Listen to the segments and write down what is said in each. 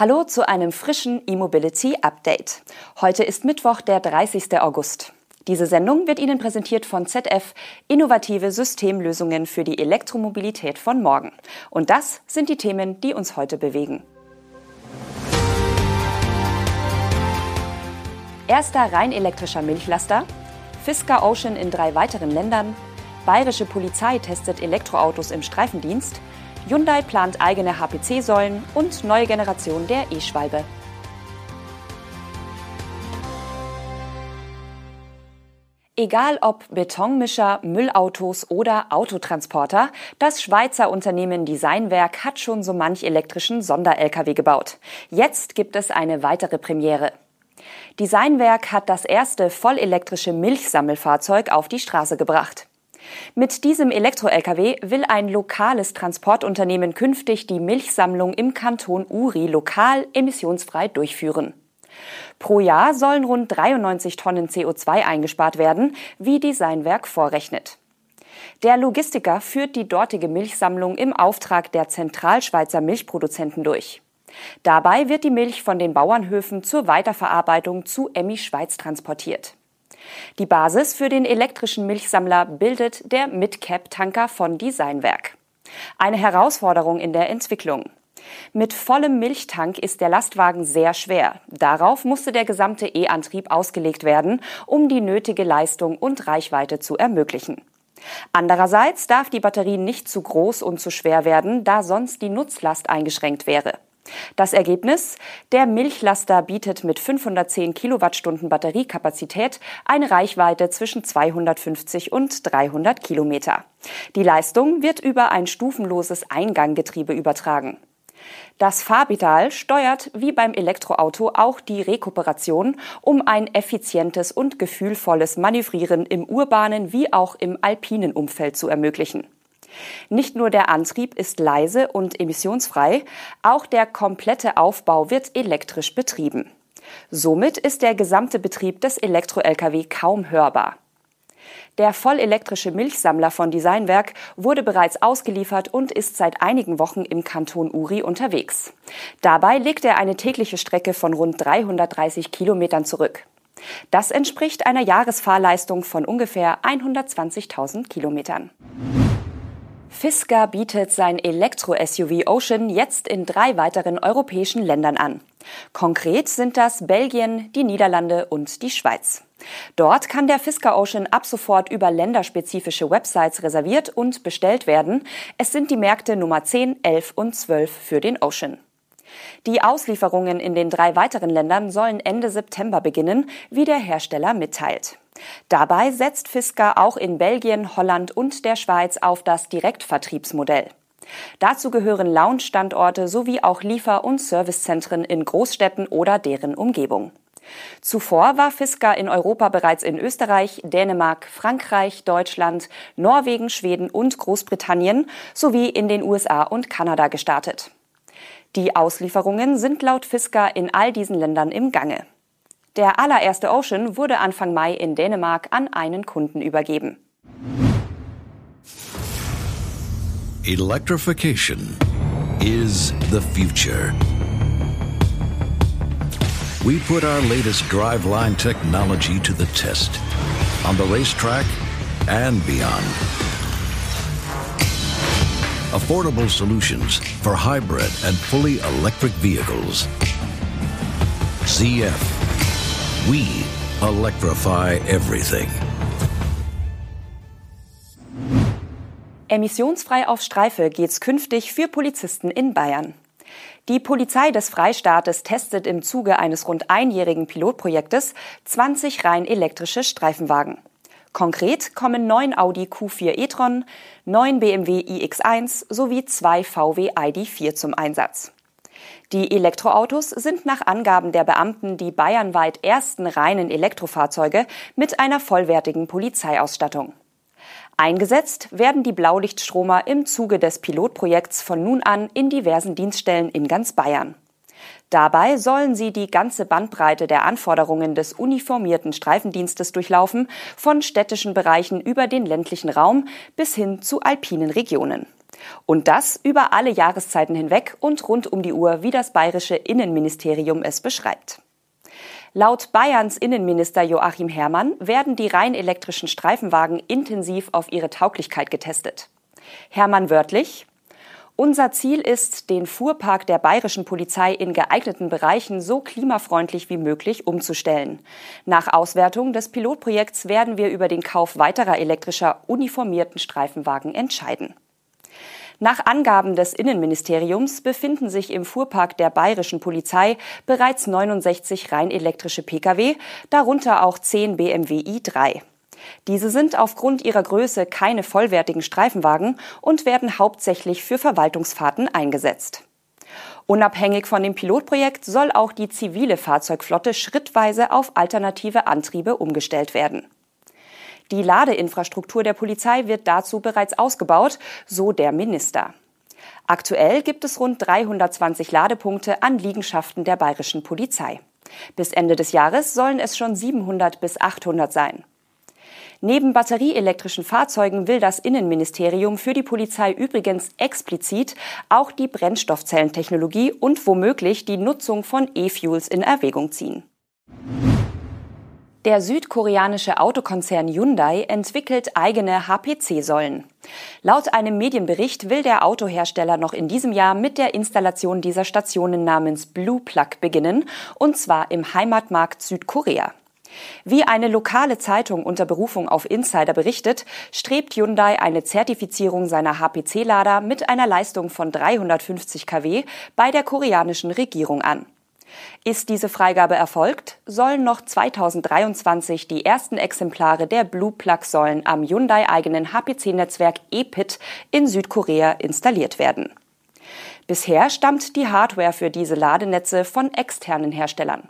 Hallo zu einem frischen E-Mobility Update. Heute ist Mittwoch, der 30. August. Diese Sendung wird Ihnen präsentiert von ZF Innovative Systemlösungen für die Elektromobilität von morgen. Und das sind die Themen, die uns heute bewegen. Erster rein elektrischer Milchlaster, Fisker Ocean in drei weiteren Ländern, Bayerische Polizei testet Elektroautos im Streifendienst, Hyundai plant eigene HPC-Säulen und neue Generation der E-Schwalbe. Egal ob Betonmischer, Müllautos oder Autotransporter, das Schweizer Unternehmen Designwerk hat schon so manch elektrischen Sonder-Lkw gebaut. Jetzt gibt es eine weitere Premiere. Designwerk hat das erste vollelektrische Milchsammelfahrzeug auf die Straße gebracht. Mit diesem Elektro-Lkw will ein lokales Transportunternehmen künftig die Milchsammlung im Kanton Uri lokal emissionsfrei durchführen. Pro Jahr sollen rund 93 Tonnen CO2 eingespart werden, wie Designwerk vorrechnet. Der Logistiker führt die dortige Milchsammlung im Auftrag der Zentralschweizer Milchproduzenten durch. Dabei wird die Milch von den Bauernhöfen zur Weiterverarbeitung zu Emmi Schweiz transportiert. Die Basis für den elektrischen Milchsammler bildet der Midcap-Tanker von Designwerk. Eine Herausforderung in der Entwicklung. Mit vollem Milchtank ist der Lastwagen sehr schwer. Darauf musste der gesamte E-Antrieb ausgelegt werden, um die nötige Leistung und Reichweite zu ermöglichen. Andererseits darf die Batterie nicht zu groß und zu schwer werden, da sonst die Nutzlast eingeschränkt wäre. Das Ergebnis? Der Milchlaster bietet mit 510 Kilowattstunden Batteriekapazität eine Reichweite zwischen 250 und 300 Kilometer. Die Leistung wird über ein stufenloses Einganggetriebe übertragen. Das Fahrpedal steuert wie beim Elektroauto auch die Rekuperation, um ein effizientes und gefühlvolles Manövrieren im urbanen wie auch im alpinen Umfeld zu ermöglichen. Nicht nur der Antrieb ist leise und emissionsfrei, auch der komplette Aufbau wird elektrisch betrieben. Somit ist der gesamte Betrieb des Elektro-Lkw kaum hörbar. Der vollelektrische Milchsammler von Designwerk wurde bereits ausgeliefert und ist seit einigen Wochen im Kanton Uri unterwegs. Dabei legt er eine tägliche Strecke von rund 330 Kilometern zurück. Das entspricht einer Jahresfahrleistung von ungefähr 120.000 Kilometern. Fisker bietet sein Elektro-SUV Ocean jetzt in drei weiteren europäischen Ländern an. Konkret sind das Belgien, die Niederlande und die Schweiz. Dort kann der Fisker Ocean ab sofort über länderspezifische Websites reserviert und bestellt werden. Es sind die Märkte Nummer 10, 11 und 12 für den Ocean. Die Auslieferungen in den drei weiteren Ländern sollen Ende September beginnen, wie der Hersteller mitteilt. Dabei setzt Fisker auch in Belgien, Holland und der Schweiz auf das Direktvertriebsmodell. Dazu gehören Lounge-Standorte sowie auch Liefer- und Servicezentren in Großstädten oder deren Umgebung. Zuvor war Fisker in Europa bereits in Österreich, Dänemark, Frankreich, Deutschland, Norwegen, Schweden und Großbritannien sowie in den USA und Kanada gestartet. Die Auslieferungen sind laut Fisker in all diesen Ländern im Gange. Der allererste Ocean wurde Anfang Mai in Dänemark an einen Kunden übergeben. Electrification is the future. We put our latest driveline technology to the test on the racetrack and beyond. Affordable solutions for hybrid and fully electric vehicles. ZF We electrify everything. Emissionsfrei auf Streife geht's künftig für Polizisten in Bayern. Die Polizei des Freistaates testet im Zuge eines rund einjährigen Pilotprojektes 20 rein elektrische Streifenwagen. Konkret kommen neun Audi Q4 e-tron, neun BMW iX1 sowie zwei VW ID4 zum Einsatz. Die Elektroautos sind nach Angaben der Beamten die bayernweit ersten reinen Elektrofahrzeuge mit einer vollwertigen Polizeiausstattung. Eingesetzt werden die Blaulichtstromer im Zuge des Pilotprojekts von nun an in diversen Dienststellen in ganz Bayern. Dabei sollen sie die ganze Bandbreite der Anforderungen des uniformierten Streifendienstes durchlaufen, von städtischen Bereichen über den ländlichen Raum bis hin zu alpinen Regionen. Und das über alle Jahreszeiten hinweg und rund um die Uhr, wie das bayerische Innenministerium es beschreibt. Laut Bayerns Innenminister Joachim Herrmann werden die rein elektrischen Streifenwagen intensiv auf ihre Tauglichkeit getestet. Herrmann wörtlich, unser Ziel ist, den Fuhrpark der bayerischen Polizei in geeigneten Bereichen so klimafreundlich wie möglich umzustellen. Nach Auswertung des Pilotprojekts werden wir über den Kauf weiterer elektrischer uniformierten Streifenwagen entscheiden. Nach Angaben des Innenministeriums befinden sich im Fuhrpark der bayerischen Polizei bereits 69 rein elektrische Pkw, darunter auch 10 BMW i3. Diese sind aufgrund ihrer Größe keine vollwertigen Streifenwagen und werden hauptsächlich für Verwaltungsfahrten eingesetzt. Unabhängig von dem Pilotprojekt soll auch die zivile Fahrzeugflotte schrittweise auf alternative Antriebe umgestellt werden. Die Ladeinfrastruktur der Polizei wird dazu bereits ausgebaut, so der Minister. Aktuell gibt es rund 320 Ladepunkte an Liegenschaften der bayerischen Polizei. Bis Ende des Jahres sollen es schon 700 bis 800 sein. Neben batterieelektrischen Fahrzeugen will das Innenministerium für die Polizei übrigens explizit auch die Brennstoffzellentechnologie und womöglich die Nutzung von E-Fuels in Erwägung ziehen. Der südkoreanische Autokonzern Hyundai entwickelt eigene HPC-Säulen. Laut einem Medienbericht will der Autohersteller noch in diesem Jahr mit der Installation dieser Stationen namens Blue Plug beginnen, und zwar im Heimatmarkt Südkorea. Wie eine lokale Zeitung unter Berufung auf Insider berichtet, strebt Hyundai eine Zertifizierung seiner HPC-Lader mit einer Leistung von 350 kW bei der koreanischen Regierung an. Ist diese Freigabe erfolgt, sollen noch 2023 die ersten Exemplare der Blue Plug-Säulen am Hyundai-eigenen HPC-Netzwerk EPIT in Südkorea installiert werden. Bisher stammt die Hardware für diese Ladenetze von externen Herstellern.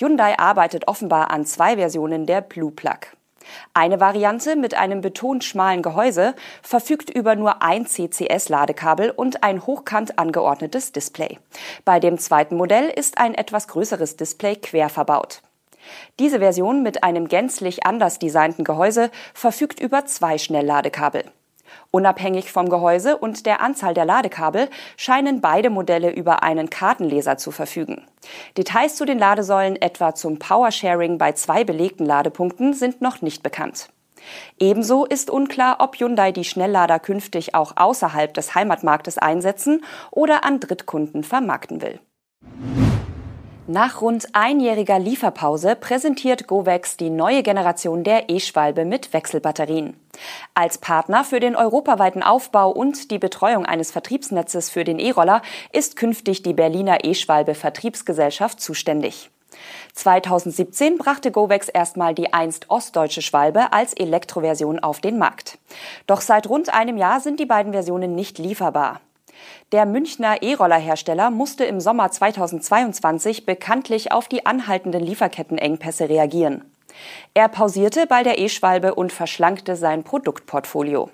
Hyundai arbeitet offenbar an zwei Versionen der Blue Plug. Eine Variante mit einem betonschmalen Gehäuse verfügt über nur ein CCS-Ladekabel und ein hochkant angeordnetes Display. Bei dem zweiten Modell ist ein etwas größeres Display quer verbaut. Diese Version mit einem gänzlich anders designten Gehäuse verfügt über zwei Schnellladekabel. Unabhängig vom Gehäuse und der Anzahl der Ladekabel scheinen beide Modelle über einen Kartenleser zu verfügen. Details zu den Ladesäulen, etwa zum Powersharing bei zwei belegten Ladepunkten, sind noch nicht bekannt. Ebenso ist unklar, ob Hyundai die Schnelllader künftig auch außerhalb des Heimatmarktes einsetzen oder an Drittkunden vermarkten will. Nach rund einjähriger Lieferpause präsentiert Govex die neue Generation der E-Schwalbe mit Wechselbatterien. Als Partner für den europaweiten Aufbau und die Betreuung eines Vertriebsnetzes für den E-Roller ist künftig die Berliner E-Schwalbe Vertriebsgesellschaft zuständig. 2017 brachte Govex erstmal die einst ostdeutsche Schwalbe als Elektroversion auf den Markt. Doch seit rund einem Jahr sind die beiden Versionen nicht lieferbar. Der Münchner E-Roller-Hersteller musste im Sommer 2022 bekanntlich auf die anhaltenden Lieferkettenengpässe reagieren. Er pausierte bei der E-Schwalbe und verschlankte sein Produktportfolio.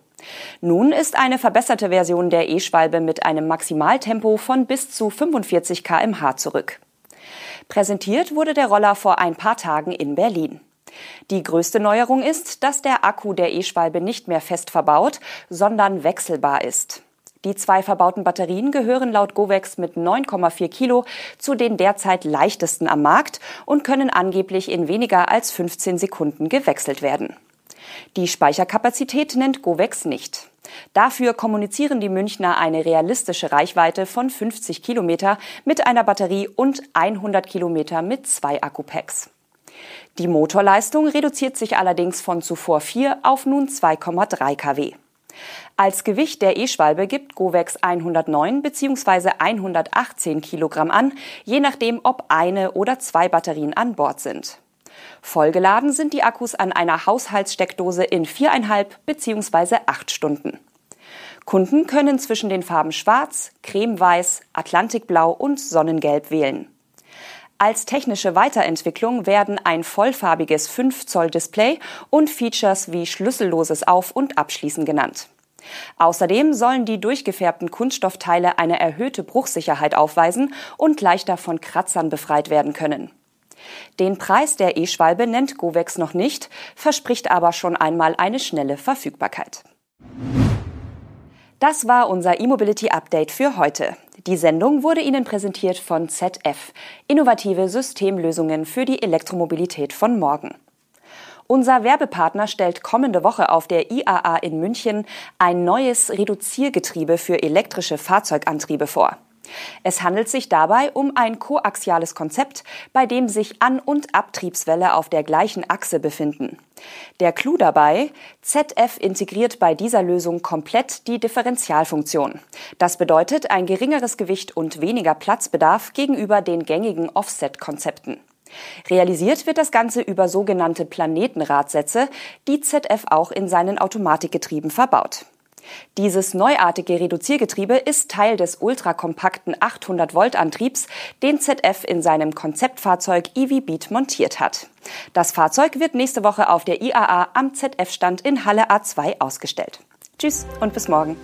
Nun ist eine verbesserte Version der E-Schwalbe mit einem Maximaltempo von bis zu 45 kmh zurück. Präsentiert wurde der Roller vor ein paar Tagen in Berlin. Die größte Neuerung ist, dass der Akku der E-Schwalbe nicht mehr fest verbaut, sondern wechselbar ist. Die zwei verbauten Batterien gehören laut Govex mit 9,4 Kilo zu den derzeit leichtesten am Markt und können angeblich in weniger als 15 Sekunden gewechselt werden. Die Speicherkapazität nennt Govex nicht. Dafür kommunizieren die Münchner eine realistische Reichweite von 50 Kilometer mit einer Batterie und 100 Kilometer mit zwei Akkupacks. Die Motorleistung reduziert sich allerdings von zuvor 4 auf nun 2,3 kW. Als Gewicht der E-Schwalbe gibt Govex 109 bzw. 118 Kilogramm an, je nachdem, ob eine oder zwei Batterien an Bord sind. Vollgeladen sind die Akkus an einer Haushaltssteckdose in viereinhalb bzw. acht Stunden. Kunden können zwischen den Farben Schwarz, Cremeweiß, Atlantikblau und Sonnengelb wählen. Als technische Weiterentwicklung werden ein vollfarbiges 5 Zoll Display und Features wie schlüsselloses Auf- und Abschließen genannt. Außerdem sollen die durchgefärbten Kunststoffteile eine erhöhte Bruchsicherheit aufweisen und leichter von Kratzern befreit werden können. Den Preis der E-Schwalbe nennt Govex noch nicht, verspricht aber schon einmal eine schnelle Verfügbarkeit. Das war unser E-Mobility Update für heute. Die Sendung wurde Ihnen präsentiert von ZF, innovative Systemlösungen für die Elektromobilität von morgen. Unser Werbepartner stellt kommende Woche auf der IAA in München ein neues Reduziergetriebe für elektrische Fahrzeugantriebe vor. Es handelt sich dabei um ein koaxiales Konzept, bei dem sich An- und Abtriebswelle auf der gleichen Achse befinden. Der Clou dabei, ZF integriert bei dieser Lösung komplett die Differentialfunktion. Das bedeutet ein geringeres Gewicht und weniger Platzbedarf gegenüber den gängigen Offset-Konzepten. Realisiert wird das Ganze über sogenannte Planetenradsätze, die ZF auch in seinen Automatikgetrieben verbaut. Dieses neuartige Reduziergetriebe ist Teil des ultrakompakten 800 Volt Antriebs, den ZF in seinem Konzeptfahrzeug EV Beat montiert hat. Das Fahrzeug wird nächste Woche auf der IAA am ZF-Stand in Halle A2 ausgestellt. Tschüss und bis morgen.